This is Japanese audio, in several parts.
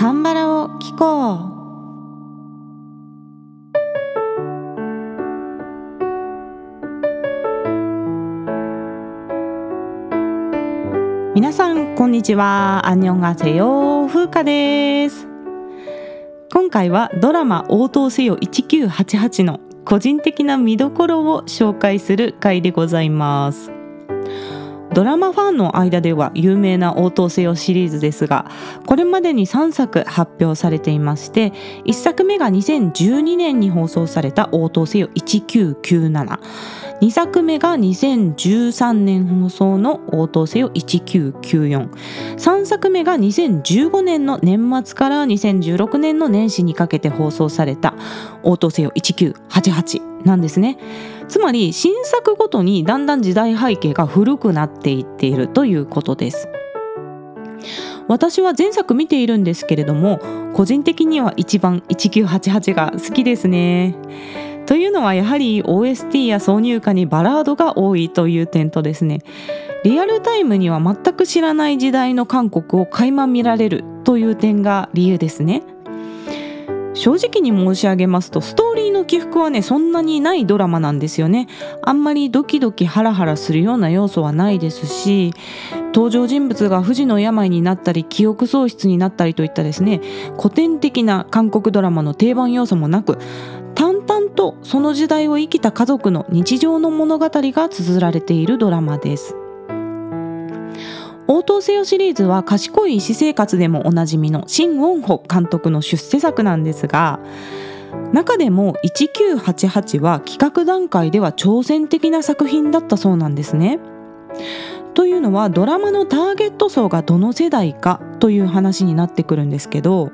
カンバラを聞こう。皆さんこんにちは。アンニョンガセヨ風花です。今回はドラマ応答せよ1988の個人的な見どころを紹介する回でございます。ドラマファンの間では有名な応答せよシリーズですがこれまでに3作発表されていまして1作目が2012年に放送された応答せよ1997 2作目が2013年放送の応答せよ19943作目が2015年の年末から2016年の年始にかけて放送された応答せよ1988なんですね。つまり新作ごとにだんだん時代背景が古くなっていっているということです。私は前作見ているんですけれども個人的には一番1988が好きですね。というのはやはり OST や挿入歌にバラードが多いという点とですね。リアルタイムには全く知らない時代の韓国を垣間見られるという点が理由ですね。正直に申し上げますとストーリーの起伏はねそんなにないドラマなんですよね。あんまりドキドキハラハラするような要素はないですし登場人物が不治の病になったり記憶喪失になったりといったですね古典的な韓国ドラマの定番要素もなく淡々とその時代を生きた家族の日常の物語が綴られているドラマです。応答せよシリーズは賢い医師生活でもおなじみのシン・ウォンホ監督の出世作なんですが中でも1988は企画段階では挑戦的な作品だったそうなんですね。というのはドラマのターゲット層がどの世代かという話になってくるんですけど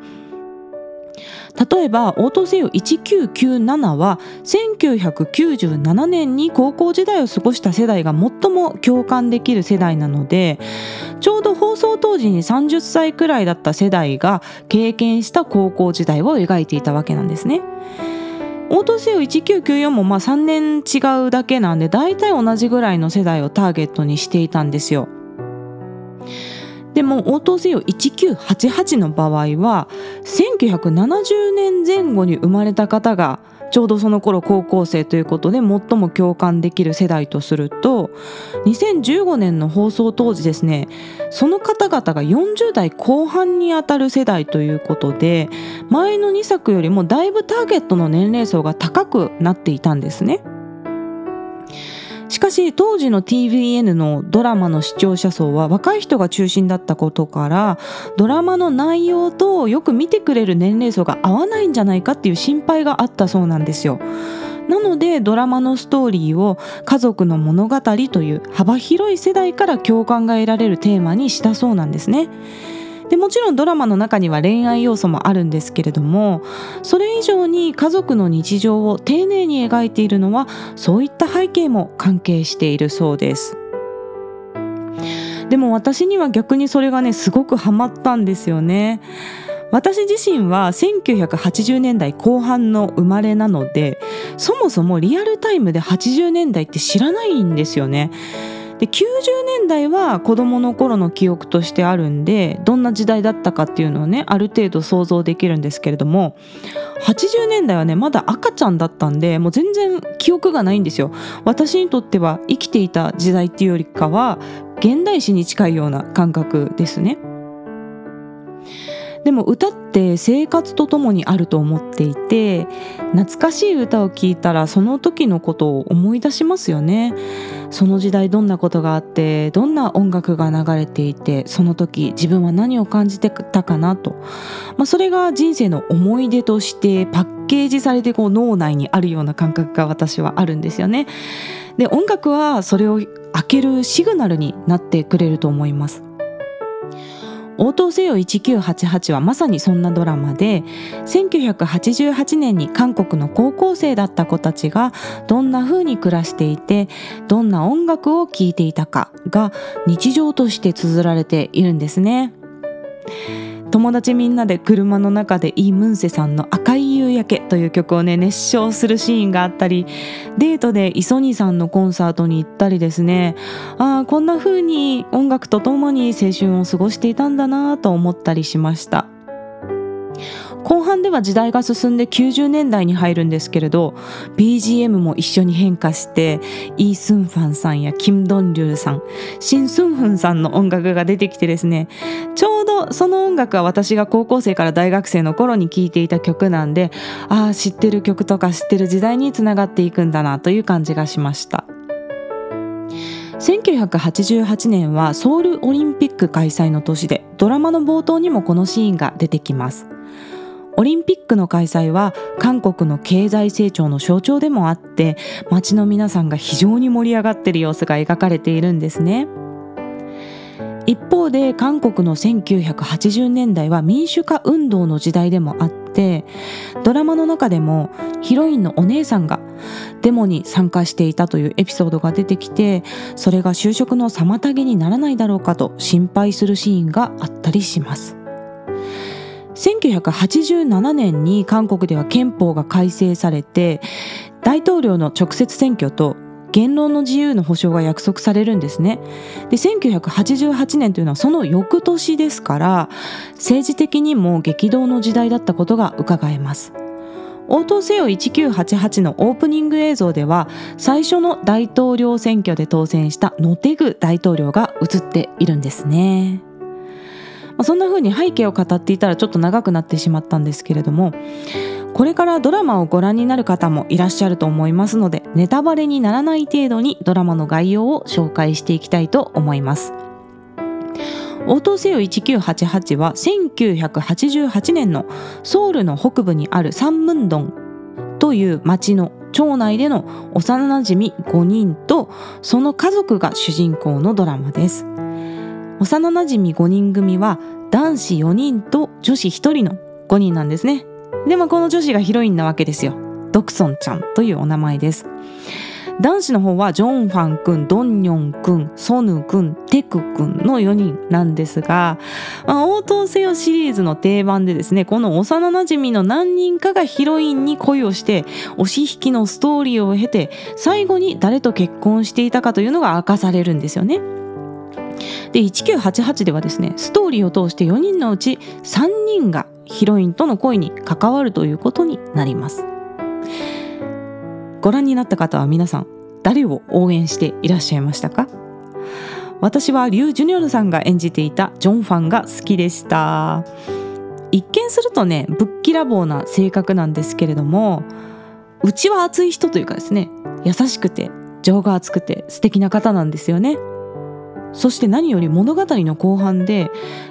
例えば応答せよ1997は1997年に高校時代を過ごした世代が最も共感できる世代なのでちょうど放送当時に30歳くらいだった世代が経験した高校時代を描いていたわけなんですね。応答せよ1994もまあ3年違うだけなんで大体同じぐらいの世代をターゲットにしていたんですよ。でも応答せよ1988の場合は1970年前後に生まれた方がちょうどその頃高校生ということで最も共感できる世代とすると2015年の放送当時ですねその方々が40代後半にあたる世代ということで前の2作よりもだいぶターゲットの年齢層が高くなっていたんですね。しかし当時の TVN のドラマの視聴者層は若い人が中心だったことからドラマの内容とよく見てくれる年齢層が合わないんじゃないかっていう心配があったそうなんですよ。なのでドラマのストーリーを家族の物語という幅広い世代から共感が得られるテーマにしたそうなんですね。でもちろんドラマの中には恋愛要素もあるんですけれどもそれ以上に家族の日常を丁寧に描いているのはそういった背景も関係しているそうです。でも私には逆にそれがねすごくハマったんですよね。私自身は1980年代後半の生まれなのでそもそもリアルタイムで80年代って知らないんですよね。で90年代は子どもの頃の記憶としてあるんでどんな時代だったかっていうのをねある程度想像できるんですけれども80年代はねまだ赤ちゃんだったんでもう全然記憶がないんですよ。私にとっては生きていた時代っていうよりかは現代史に近いような感覚ですね。でも歌って生活とともにあると思っていて懐かしい歌を聴いたらその時のことを思い出しますよね。その時代どんなことがあってどんな音楽が流れていてその時自分は何を感じてたかなと、まあ、それが人生の思い出としてパッケージされてこう脳内にあるような感覚が私はあるんですよね。で音楽はそれを開けるシグナルになってくれると思います。応答せよ1988はまさにそんなドラマで1988年に韓国の高校生だった子たちがどんな風に暮らしていてどんな音楽を聴いていたかが日常として綴られているんですね。友達みんなで車の中でイ・ムンセさんの「赤い夕焼け」という曲をね熱唱するシーンがあったりデートでイソニさんのコンサートに行ったりですね。ああこんな風に音楽とともに青春を過ごしていたんだなと思ったりしました。後半では時代が進んで90年代に入るんですけれど BGM も一緒に変化してイ・スンファンさんやキム・ドンリュルさんシン・スンフンさんの音楽が出てきてですねちょうどその音楽は私が高校生から大学生の頃に聴いていた曲なんでああ知ってる曲とか知ってる時代につながっていくんだなという感じがしました。1988年はソウルオリンピック開催の年でドラマの冒頭にもこのシーンが出てきます。オリンピックの開催は韓国の経済成長の象徴でもあって街の皆さんが非常に盛り上がっている様子が描かれているんですね。一方で韓国の1980年代は民主化運動の時代でもあってドラマの中でもヒロインのお姉さんがデモに参加していたというエピソードが出てきてそれが就職の妨げにならないだろうかと心配するシーンがあったりします。1987年に韓国では憲法が改正されて大統領の直接選挙と言論の自由の保障が約束されるんですね。で1988年というのはその翌年ですから政治的にも激動の時代だったことが伺えます。応答せよ1988のオープニング映像では最初の大統領選挙で当選したノテグ大統領が映っているんですね。まあ、そんな風に背景を語っていたらちょっと長くなってしまったんですけれどもこれからドラマをご覧になる方もいらっしゃると思いますのでネタバレにならない程度にドラマの概要を紹介していきたいと思います。応答せよ1988は1988年のソウルの北部にあるサンムンドンという町の町内での幼なじみ5人とその家族が主人公のドラマです。幼なじみ5人組は男子4人と女子1人の5人なんですね。でもこの女子がヒロインなわけですよ。ドクソンちゃんというお名前です。男子の方はジョンファン君、ドンニョン君、ソヌ君、テク君の4人なんですが、まあ、応答せよシリーズの定番でですね、この幼馴染の何人かがヒロインに恋をして、押し引きのストーリーを経て、最後に誰と結婚していたかというのが明かされるんですよね。で1988ではですねストーリーを通して4人のうち3人がヒロインとの恋に関わるということになります。ご覧になった方は皆さん誰を応援していらっしゃいましたか？私はリュウ・ジュニョルさんが演じていたジョンファンが好きでした。一見するとねぶっきらぼうな性格なんですけれどもうちは熱い人というかですね優しくて情が厚くて素敵な方なんですよね。そして何より物語の後半で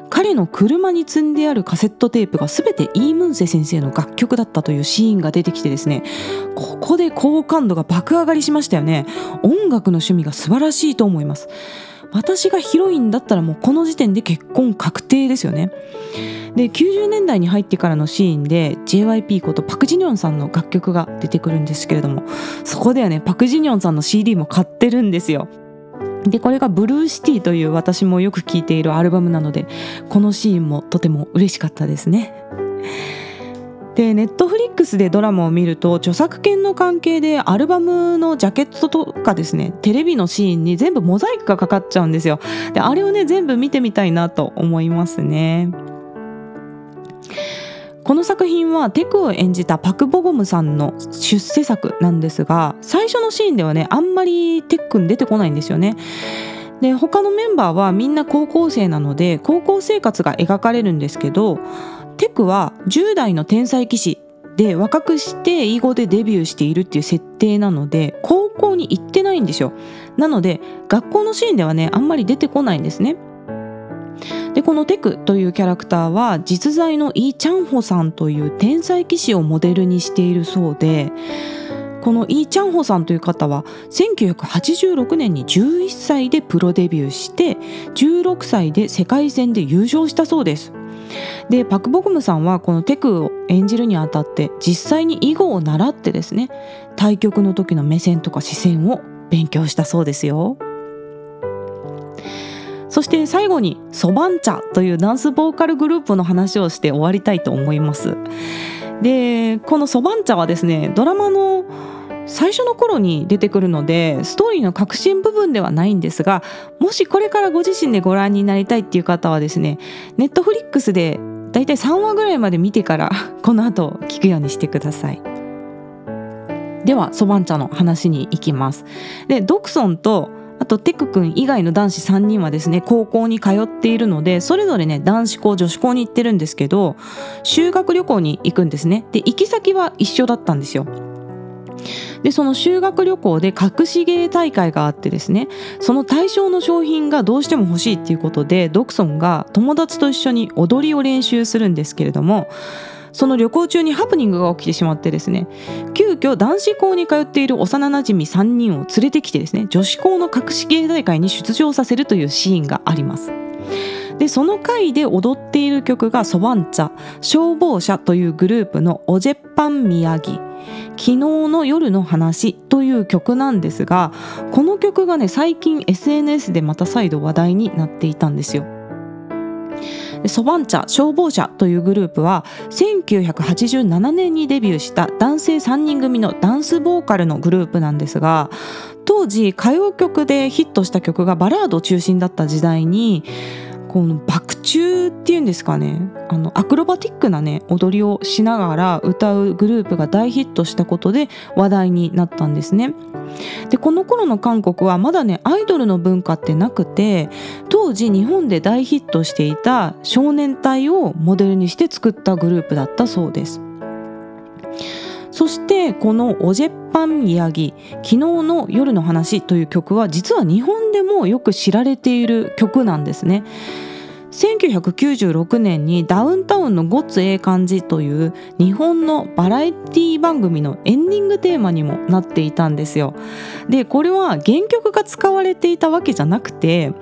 彼の車に積んであるカセットテープが全てイー・ムンセ先生の楽曲だったというシーンが出てきてですねここで好感度が爆上がりしましたよね。音楽の趣味が素晴らしいと思います。私がヒロインだったらもうこの時点で結婚確定ですよね。で90年代に入ってからのシーンで JYP ことパク・ジニョンさんの楽曲が出てくるんですけれどもそこではねパク・ジニョンさんの CD も買ってるんですよ。でこれがブルーシティという私もよく聴いているアルバムなのでこのシーンもとても嬉しかったですね。でネットフリックスでドラマを見ると著作権の関係でアルバムのジャケットとかですねテレビのシーンに全部モザイクがかかっちゃうんですよ。であれをね全部見てみたいなと思いますね。この作品はテクを演じたパク・ボゴムさんの出世作なんですが最初のシーンではねあんまりテックに出てこないんですよね。で他のメンバーはみんな高校生なので高校生活が描かれるんですけどテクは10代の天才棋士で若くして囲碁でデビューしているっていう設定なので高校に行ってないんですよなので学校のシーンではねあんまり出てこないんですねでこのテクというキャラクターは実在のイ・チャンホさんという天才棋士をモデルにしているそうでこのイ・チャンホさんという方は1986年に11歳でプロデビューして16歳で世界戦で優勝したそうです。でパク・ボクムさんはこのテクを演じるにあたって実際に囲碁を習ってですね対局の時の目線とか視線を勉強したそうですよ。そして最後にソバンチャというダンスボーカルグループの話をして終わりたいと思います。でこのソバンチャはですねドラマの最初の頃に出てくるのでストーリーの核心部分ではないんですがもしこれからご自身でご覧になりたいっていう方はですねネットフリックスでだいたい3話ぐらいまで見てからこの後聞くようにしてください。ではそばん茶の話に行きます。でドクソンとあとテク君以外の男子3人はですね高校に通っているのでそれぞれね男子校女子校に行ってるんですけど修学旅行に行くんですね。で行き先は一緒だったんですよ。でその修学旅行で隠し芸大会があってですねその対象の商品がどうしても欲しいっていうことでドクソンが友達と一緒に踊りを練習するんですけれどもその旅行中にハプニングが起きてしまってですね急遽男子校に通っている幼なじみ3人を連れてきてですね女子校の隠し芸大会に出場させるというシーンがあります。でその回で踊っている曲がソバンチャ消防車というグループの「オジェッパン宮城」昨日の夜の話という曲なんですがこの曲がね最近 SNS でまた再度話題になっていたんですよ。ソバンチャ消防車というグループは1987年にデビューした男性3人組のダンスボーカルのグループなんですが当時歌謡曲でヒットした曲がバラード中心だった時代にこの爆中っていうんですかねあのアクロバティックなね踊りをしながら歌うグループが大ヒットしたことで話題になったんですね。でこの頃の韓国はまだねアイドルの文化ってなくて当時日本で大ヒットしていた少年隊をモデルにして作ったグループだったそうです。そしてこの「オジェッパン宮城昨日の夜の話」という曲は実は日本でもよく知られている曲なんですね。1996年にダウンタウンのごっつええ感じという日本のバラエティ番組のエンディングテーマにもなっていたんですよ。でこれは原曲が使われていたわけじゃなくて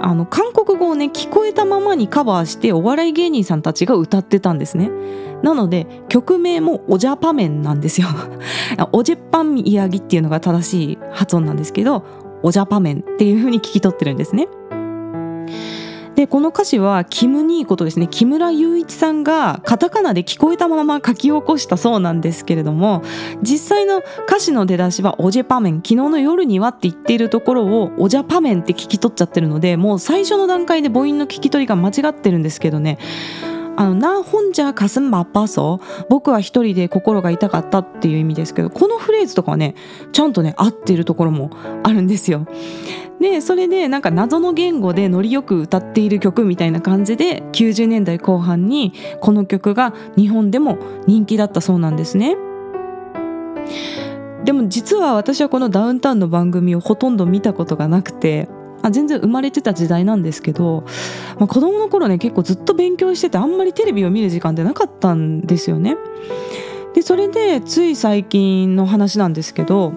あの韓国語をね聞こえたままにカバーしてお笑い芸人さんたちが歌ってたんですね。なので曲名もオジャパメンなんですよ。オジェパンイヤギっていうのが正しい発音なんですけどオジャパメンっていう風に聞き取ってるんですね。でこの歌詞はキム・ニーことですね木村雄一さんがカタカナで聞こえたまま書き起こしたそうなんですけれども実際の歌詞の出だしはオジェパメン昨日の夜にはって言っているところをオジャパメンって聞き取っちゃってるのでもう最初の段階で母音の聞き取りが間違ってるんですけどね。あのな本じゃかすんまっぱそ？僕は一人で心が痛かったっていう意味ですけどこのフレーズとかはねちゃんとね合ってるところもあるんですよ。でそれでなんか謎の言語でノリよく歌っている曲みたいな感じで90年代後半にこの曲が日本でも人気だったそうなんですね。でも実は私はこのダウンタウンの番組をほとんど見たことがなくてあ全然生まれてた時代なんですけど、まあ、子供の頃ね結構ずっと勉強しててあんまりテレビを見る時間ってなかったんですよね。でそれでつい最近の話なんですけど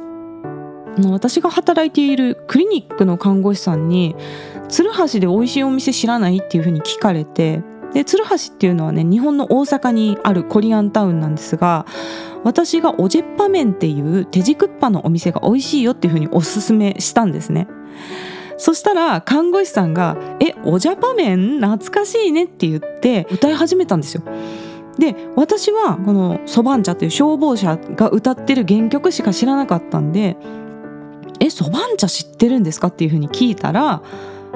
私が働いているクリニックの看護師さんに「鶴橋で美味しいお店知らない?」っていうふうに聞かれてで鶴橋っていうのはね日本の大阪にあるコリアンタウンなんですが私がオジェッパ麺っていう手軸っぱのお店が美味しいよっていうふうにおすすめしたんですね。そしたら看護師さんが「えおじゃぱ麺懐かしいね」って言って歌い始めたんですよ。で私はこの「そばん茶」という消防車が歌ってる原曲しか知らなかったんで「えそばん茶知ってるんですか?」っていうふうに聞いたら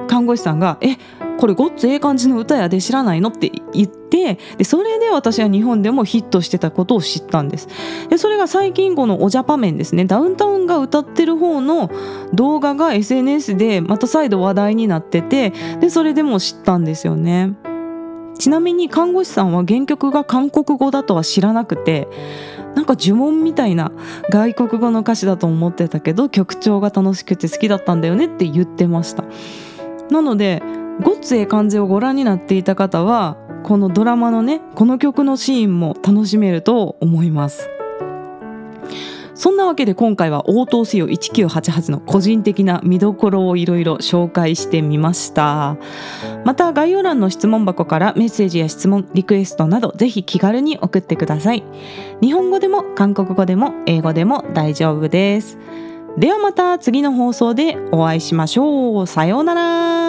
看護師さんが「えこれごっつええ感じの歌やで知らないの?」って言ってでそれで私は日本でもヒットしてたことを知ったんです。でそれが最近この「おじゃぱ面」ですね。ダウンタウンが歌ってる方の動画が SNS でまた再度話題になっててでそれでも知ったんですよね。ちなみに看護師さんは原曲が韓国語だとは知らなくてなんか呪文みたいな外国語の歌詞だと思ってたけど曲調が楽しくて好きだったんだよねって言ってました。なのでごっつええ感じをご覧になっていた方はこのドラマのねこの曲のシーンも楽しめると思います。そんなわけで今回は応答せよ1988の個人的な見どころをいろいろ紹介してみました。また概要欄の質問箱からメッセージや質問リクエストなどぜひ気軽に送ってください。日本語でも韓国語でも英語でも大丈夫です。ではまた次の放送でお会いしましょう。さようなら。